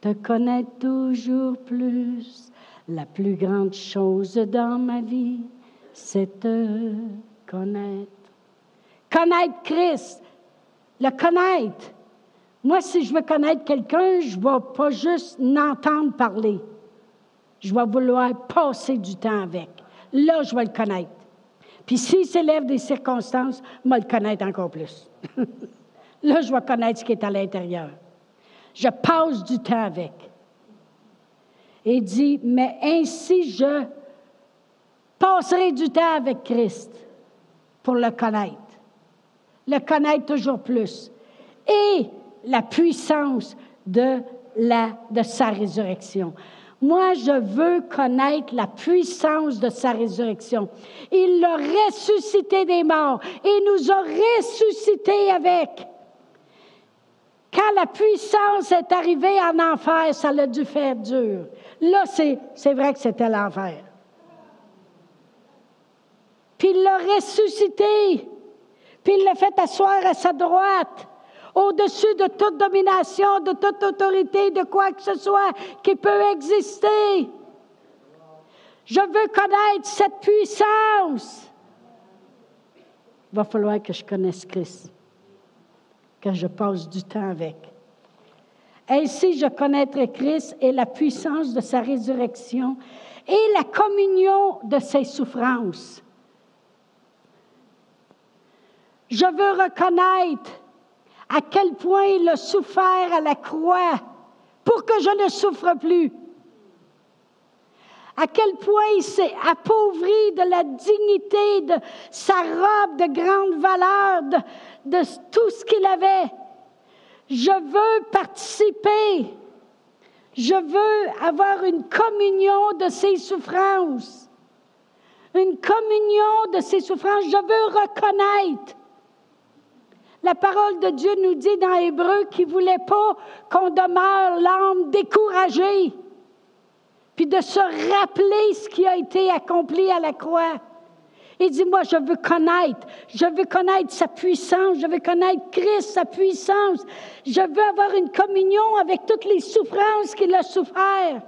[SPEAKER 1] te connaître toujours plus. La plus grande chose dans ma vie, c'est te connaître. Connaître Christ, le connaître. Moi, si je veux connaître quelqu'un, je ne vais pas juste l'entendre parler. Je vais vouloir passer du temps avec. Là, je vais le connaître. Puis s'il s'élève des circonstances, je vais le connaître encore plus. (laughs) Là, je vais connaître ce qui est à l'intérieur. Je passe du temps avec. Et dit, mais ainsi je passerai du temps avec Christ pour le connaître. Le connaître toujours plus. Et la puissance de, la, de sa résurrection. Moi, je veux connaître la puissance de sa résurrection. Il l'a ressuscité des morts et nous a ressuscité avec. Quand la puissance est arrivée en enfer, ça l'a dû faire dur. Là, c'est vrai que c'était l'enfer. Puis il l'a ressuscité. Puis il l'a fait asseoir à sa droite au-dessus de toute domination, de toute autorité, de quoi que ce soit qui peut exister. Je veux connaître cette puissance. Il va falloir que je connaisse Christ, que je passe du temps avec. Ainsi, je connaîtrai Christ et la puissance de sa résurrection et la communion de ses souffrances. Je veux reconnaître à quel point il a souffert à la croix pour que je ne souffre plus. À quel point il s'est appauvri de la dignité de sa robe de grande valeur, de, de tout ce qu'il avait. Je veux participer. Je veux avoir une communion de ses souffrances. Une communion de ses souffrances. Je veux reconnaître la parole de Dieu nous dit dans Hébreu qu'il ne voulait pas qu'on demeure l'âme découragée, puis de se rappeler ce qui a été accompli à la croix. Il dit, moi, je veux connaître, je veux connaître sa puissance, je veux connaître Christ, sa puissance. Je veux avoir une communion avec toutes les souffrances qu'il a souffert.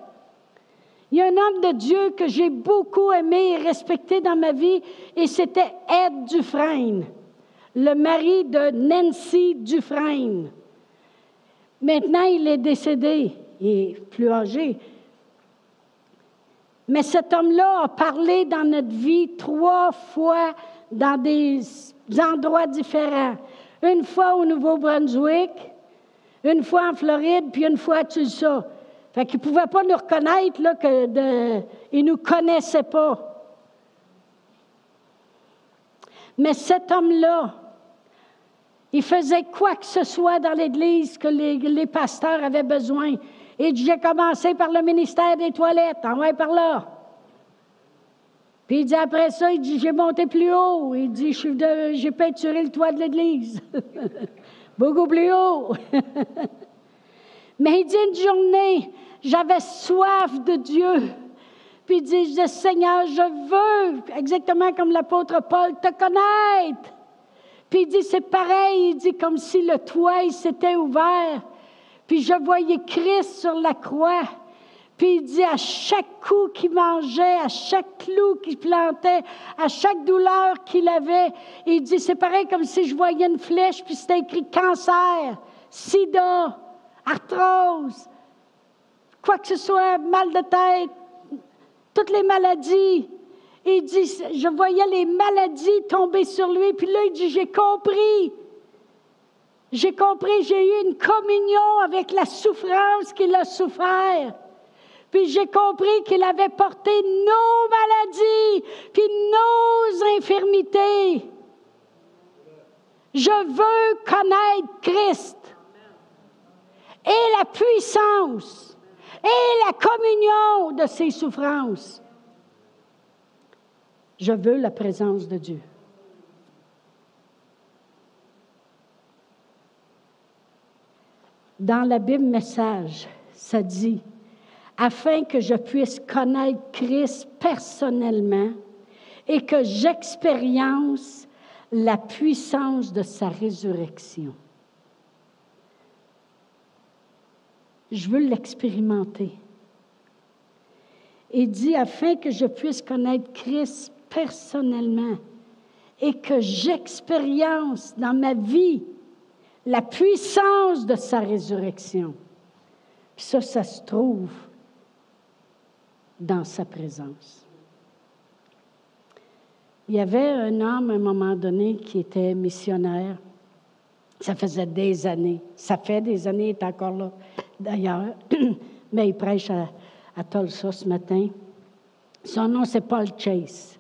[SPEAKER 1] Il y a un homme de Dieu que j'ai beaucoup aimé et respecté dans ma vie, et c'était Ed Dufresne le mari de Nancy Dufresne. Maintenant, il est décédé, il est plus âgé. Mais cet homme-là a parlé dans notre vie trois fois dans des endroits différents. Une fois au Nouveau-Brunswick, une fois en Floride, puis une fois à Tulsa. Fait qu'il ne pouvait pas nous reconnaître, là, ne nous connaissait pas. Mais cet homme-là, il faisait quoi que ce soit dans l'Église que les, pasteurs avaient besoin. Et j'ai commencé par le ministère des toilettes, en vrai par là. Puis il dit après ça, il dit j'ai monté plus haut. Il dit j'ai peinturé le toit de l'Église. (laughs) Beaucoup plus haut. (laughs) Mais il dit une journée, j'avais soif de Dieu. Puis il dit, Seigneur, je veux, exactement comme l'apôtre Paul, te connaître. Puis il dit, c'est pareil, il dit comme si le toit s'était ouvert. Puis je voyais Christ sur la croix. Puis il dit à chaque coup qu'il mangeait, à chaque clou qu'il plantait, à chaque douleur qu'il avait, il dit c'est pareil comme si je voyais une flèche, puis c'était écrit cancer, sida, arthrose, quoi que ce soit, mal de tête, toutes les maladies. Il dit, je voyais les maladies tomber sur lui, puis là, il dit, j'ai compris. J'ai compris, j'ai eu une communion avec la souffrance qu'il a souffert. Puis j'ai compris qu'il avait porté nos maladies, puis nos infirmités. Je veux connaître Christ et la puissance et la communion de ses souffrances. Je veux la présence de Dieu. Dans la Bible Message, ça dit, afin que je puisse connaître Christ personnellement et que j'expérience la puissance de sa résurrection. Je veux l'expérimenter. Il dit, afin que je puisse connaître Christ personnellement et que j'expérience dans ma vie la puissance de sa résurrection. Puis ça, ça se trouve dans sa présence. Il y avait un homme à un moment donné qui était missionnaire. Ça faisait des années. Ça fait des années, il est encore là d'ailleurs. (clears throat) Mais il prêche à, à Tulsa ce matin. Son nom, c'est Paul Chase.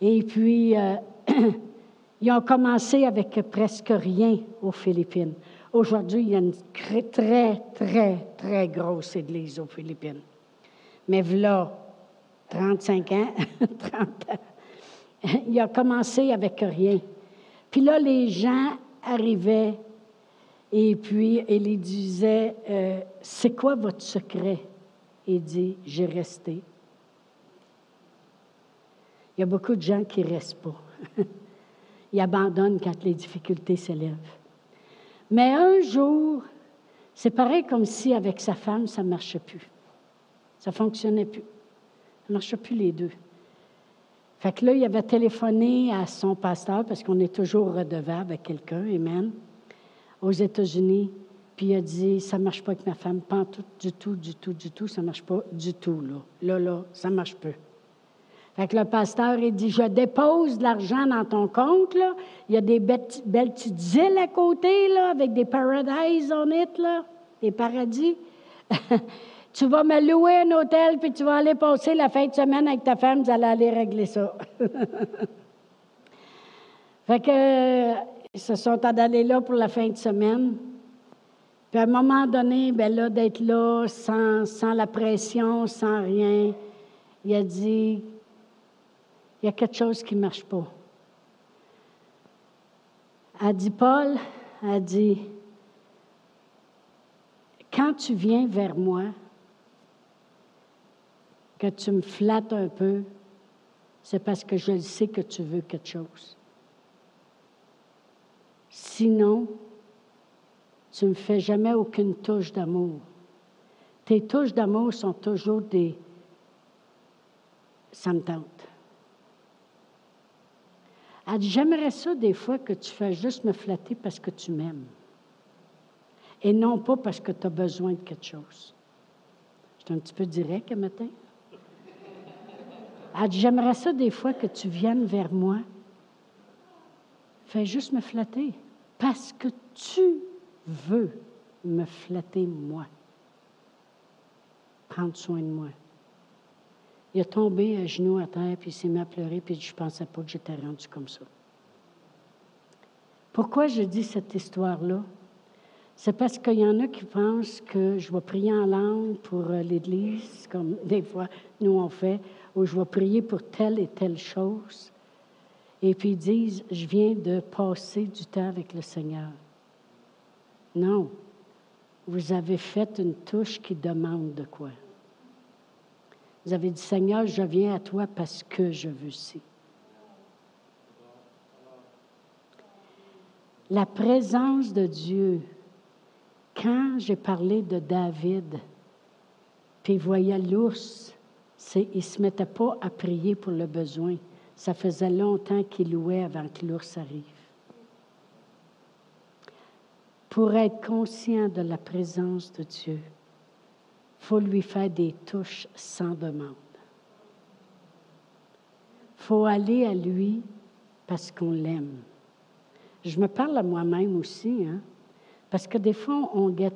[SPEAKER 1] Et puis, euh, (clears throat) ils ont commencé avec presque rien aux Philippines. Aujourd'hui, il y a une très, très, très grosse église aux Philippines. Mais voilà, 35 ans, (laughs) 30 ans, il a commencé avec rien. Puis là, les gens arrivaient et puis il disait, euh, c'est quoi votre secret? Il dit, j'ai resté. Il y a beaucoup de gens qui ne restent pas. (laughs) Ils abandonnent quand les difficultés s'élèvent. Mais un jour, c'est pareil comme si avec sa femme, ça ne marchait plus. Ça ne fonctionnait plus. Ça ne marchait plus les deux. Fait que là, il avait téléphoné à son pasteur, parce qu'on est toujours redevable à quelqu'un, Amen, aux États-Unis. Puis il a dit, ça ne marche pas avec ma femme, pas du tout, du tout, du tout, ça ne marche pas du tout, là. Là, là, ça ne marche pas. Fait que le pasteur, il dit, je dépose de l'argent dans ton compte, là. Il y a des belles, petites îles à côté, là, avec des paradise on it, là, des paradis. (laughs) tu vas me louer un hôtel, puis tu vas aller passer la fin de semaine avec ta femme, vous allez aller régler ça. (laughs) fait que, ils se sont allés là pour la fin de semaine. Puis à un moment donné, ben là, d'être là sans, sans la pression, sans rien, il a dit, il y a quelque chose qui ne marche pas. A dit Paul, a dit, quand tu viens vers moi, que tu me flattes un peu, c'est parce que je sais que tu veux quelque chose. Sinon, tu ne me fais jamais aucune touche d'amour. Tes touches d'amour sont toujours des ça me tente. J'aimerais ça des fois que tu fais juste me flatter parce que tu m'aimes. Et non pas parce que tu as besoin de quelque chose. Je un petit peu direct un matin. J'aimerais ça des fois que tu viennes vers moi. Fais juste me flatter parce que tu veux me flatter moi. Prendre soin de moi. Il a tombé à genoux à terre, puis il s'est mis à pleurer, puis je ne pensais pas que j'étais rendu comme ça. Pourquoi je dis cette histoire-là? C'est parce qu'il y en a qui pensent que je vais prier en langue pour euh, l'Église, comme (laughs) des fois nous on fait, ou je vais prier pour telle et telle chose. Et puis ils disent, je viens de passer du temps avec le Seigneur. Non, vous avez fait une touche qui demande de quoi? Vous avez dit, Seigneur, je viens à toi parce que je veux ci. La présence de Dieu, quand j'ai parlé de David, puis il voyait l'ours. Il ne se mettait pas à prier pour le besoin. Ça faisait longtemps qu'il louait avant que l'ours arrive. Pour être conscient de la présence de Dieu, faut lui faire des touches sans demande. Faut aller à lui parce qu'on l'aime. Je me parle à moi-même aussi, hein? parce que des fois, on get,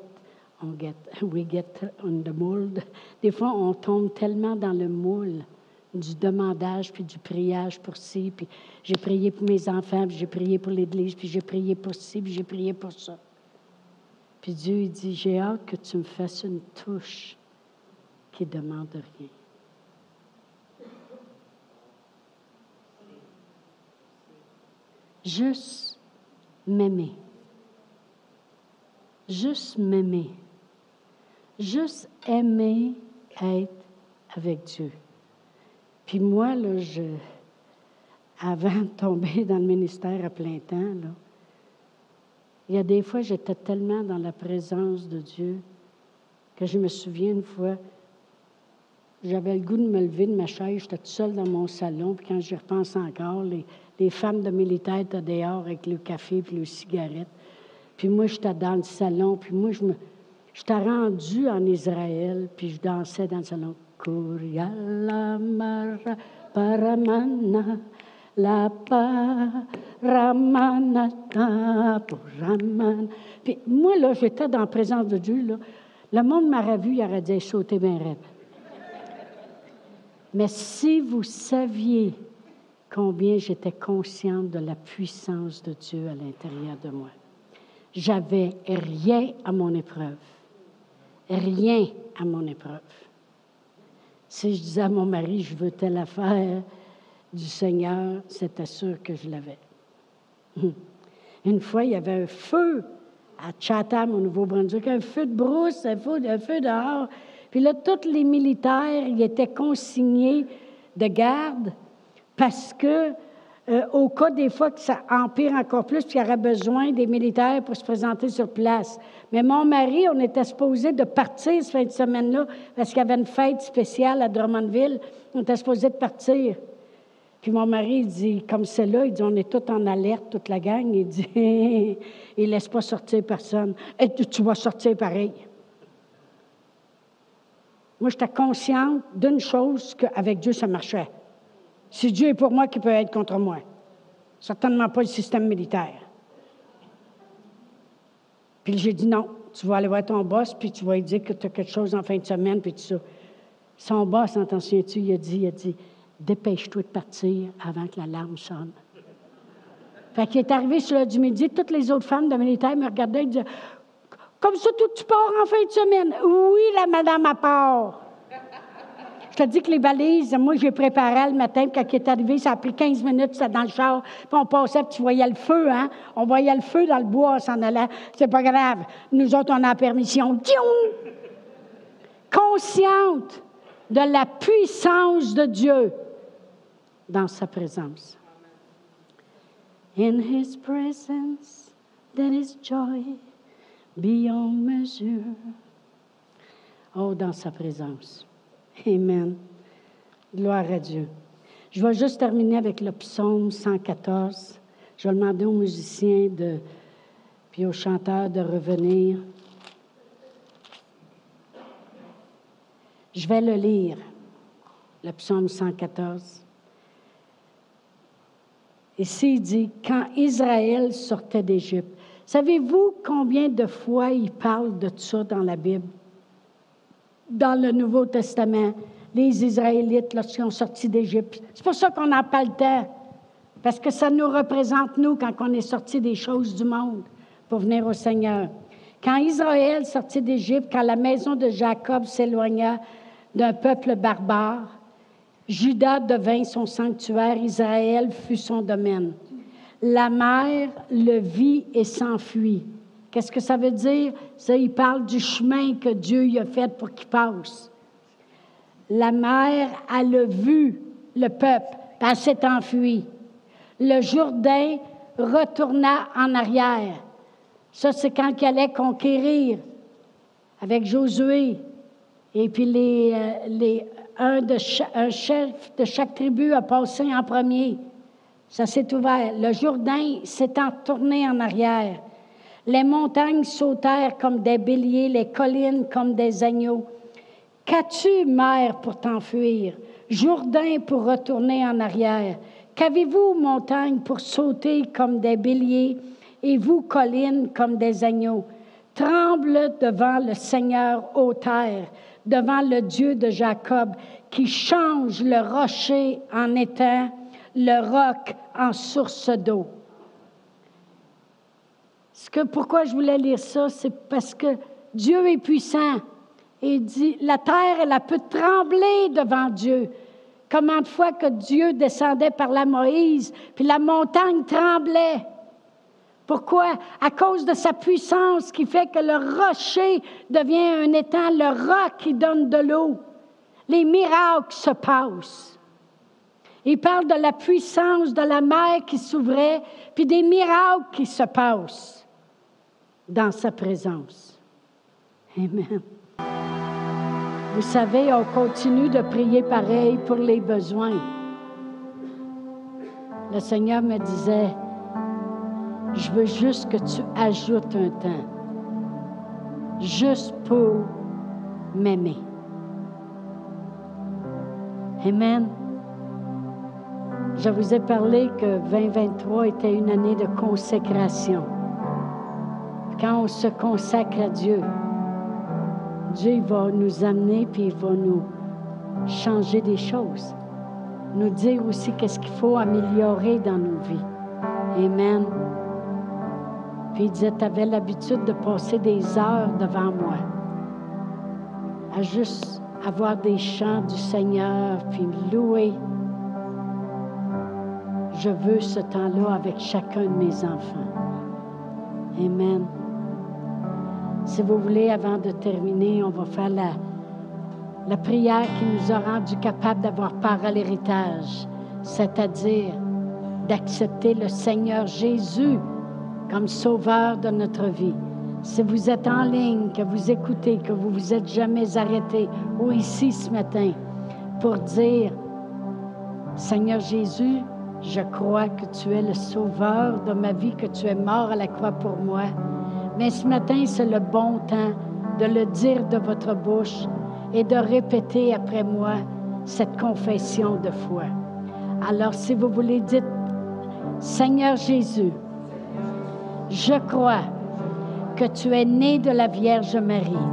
[SPEAKER 1] on get, (laughs) we get on the mold. Des fois, on tombe tellement dans le moule du demandage, puis du priage pour ci, puis j'ai prié pour mes enfants, puis j'ai prié pour l'Église, puis j'ai prié pour ci, puis j'ai prié pour ça. Puis Dieu, il dit, j'ai hâte que tu me fasses une touche qui demande rien. Juste m'aimer. Juste m'aimer. Juste aimer être avec Dieu. Puis moi, là, je, avant de tomber dans le ministère à plein temps, là, il y a des fois, j'étais tellement dans la présence de Dieu que je me souviens une fois, j'avais le goût de me lever de ma chaise, j'étais toute seule dans mon salon, puis quand j'y repense encore, les, les femmes de militaires étaient dehors avec le café puis le cigarette. Puis moi, j'étais dans le salon, puis moi, je me, j'étais rendue en Israël, puis je dansais dans le salon. Paramana la paramanata paraman. Puis moi, là, j'étais dans la présence de Dieu, là. Le monde m'aurait vu, il aurait dit sauter bien rêve. Mais si vous saviez combien j'étais consciente de la puissance de Dieu à l'intérieur de moi. J'avais rien à mon épreuve. Rien à mon épreuve. Si je disais à mon mari, je veux telle affaire du Seigneur, c'était sûr que je l'avais. Une fois, il y avait un feu à Chatham, au Nouveau-Brunswick, un feu de brousse, un feu, dehors. Puis là, tous les militaires, ils étaient consignés de garde parce que, euh, au cas des fois que ça empire encore plus, puis il y aurait besoin des militaires pour se présenter sur place. Mais mon mari, on était supposé de partir cette fin de semaine-là, parce qu'il y avait une fête spéciale à Drummondville. On était supposé de partir. Puis mon mari, il dit, comme c'est là, il dit, on est tous en alerte, toute la gang. Il dit, (laughs) il laisse pas sortir personne. Et tu vas sortir pareil. Moi, j'étais consciente d'une chose, qu'avec Dieu, ça marchait. Si Dieu est pour moi, qui peut être contre moi? Certainement pas le système militaire. Puis j'ai dit non, tu vas aller voir ton boss, puis tu vas lui dire que tu as quelque chose en fin de semaine, puis tout ça. Son boss, en tu il a dit, il a dit, dépêche-toi de partir avant que l'alarme sonne. Fait qu'il est arrivé sur le du midi, toutes les autres femmes de militaire me regardaient et disaient, comme ça, tout tu pars en fin de semaine. Oui, la madame à part. Je te dis que les valises, moi, j'ai préparé le matin, quand il est arrivé, ça a pris 15 minutes, ça dans le char, puis on passait, puis tu voyais le feu, hein? On voyait le feu dans le bois, s'en allant. C'est pas grave. Nous autres, on a la permission. Consciente de la puissance de Dieu dans sa présence. In His presence, there is joy beyond measure. Oh, dans sa présence. Amen. Gloire à Dieu. Je vais juste terminer avec le psaume 114. Je vais demander aux musiciens de, puis aux chanteurs de revenir. Je vais le lire, le psaume 114. Ici, il dit, quand Israël sortait d'Égypte. Savez-vous combien de fois il parle de ça dans la Bible? dans le Nouveau Testament, les Israélites lorsqu'ils ont sorti d'Égypte. C'est pour ça qu'on n'a pas le temps, parce que ça nous représente, nous, quand on est sorti des choses du monde pour venir au Seigneur. Quand Israël sortit d'Égypte, quand la maison de Jacob s'éloigna d'un peuple barbare, Judas devint son sanctuaire, Israël fut son domaine. La mer le vit et s'enfuit. Qu'est-ce que ça veut dire? Ça, il parle du chemin que Dieu y a fait pour qu'il passe. La mère, elle a vu le peuple, elle s'est enfuie. Le Jourdain retourna en arrière. Ça, c'est quand il allait conquérir avec Josué. Et puis les, euh, les, un, chef de chaque tribu a passé en premier. Ça s'est ouvert. Le Jourdain s'est tourné en arrière. Les montagnes sautèrent comme des béliers, les collines comme des agneaux. Qu'as-tu, mer, pour t'enfuir? Jourdain pour retourner en arrière. Qu'avez-vous, montagne, pour sauter comme des béliers, et vous, collines, comme des agneaux? Tremble devant le Seigneur, ô terre, devant le Dieu de Jacob, qui change le rocher en étang, le roc en source d'eau. Ce que, pourquoi je voulais lire ça, c'est parce que Dieu est puissant. Et dit, la terre, elle a pu trembler devant Dieu. Comment de fois que Dieu descendait par la Moïse, puis la montagne tremblait. Pourquoi? À cause de sa puissance qui fait que le rocher devient un étang, le roc qui donne de l'eau. Les miracles se passent. Il parle de la puissance de la mer qui s'ouvrait, puis des miracles qui se passent dans sa présence. Amen. Vous savez, on continue de prier pareil pour les besoins. Le Seigneur me disait, je veux juste que tu ajoutes un temps, juste pour m'aimer. Amen. Je vous ai parlé que 2023 était une année de consécration. Quand on se consacre à Dieu, Dieu va nous amener puis il va nous changer des choses. Nous dire aussi qu'est-ce qu'il faut améliorer dans nos vies. Amen. Puis il disait, tu avais l'habitude de passer des heures devant moi, à juste avoir des chants du Seigneur, puis louer. Je veux ce temps-là avec chacun de mes enfants. Amen. Si vous voulez, avant de terminer, on va faire la, la prière qui nous a rendu capables d'avoir part à l'héritage, c'est-à-dire d'accepter le Seigneur Jésus comme sauveur de notre vie. Si vous êtes en ligne, que vous écoutez, que vous vous êtes jamais arrêté ou ici ce matin pour dire, Seigneur Jésus, je crois que tu es le sauveur de ma vie, que tu es mort à la croix pour moi. Mais ce matin, c'est le bon temps de le dire de votre bouche et de répéter après moi cette confession de foi. Alors, si vous voulez, dites, Seigneur Jésus, je crois que tu es né de la Vierge Marie.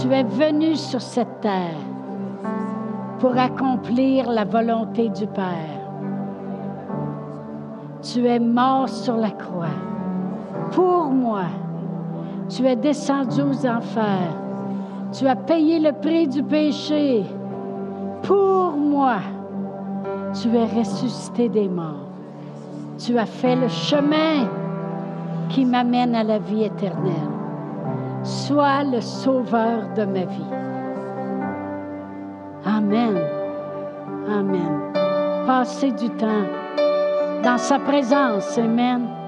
[SPEAKER 1] Tu es venu sur cette terre pour accomplir la volonté du Père. Tu es mort sur la croix pour moi. Tu es descendu aux enfers. Tu as payé le prix du péché pour moi. Tu es ressuscité des morts. Tu as fait le chemin qui m'amène à la vie éternelle. Sois le sauveur de ma vie. Amen. Amen. Passez du temps dans sa présence. Amen.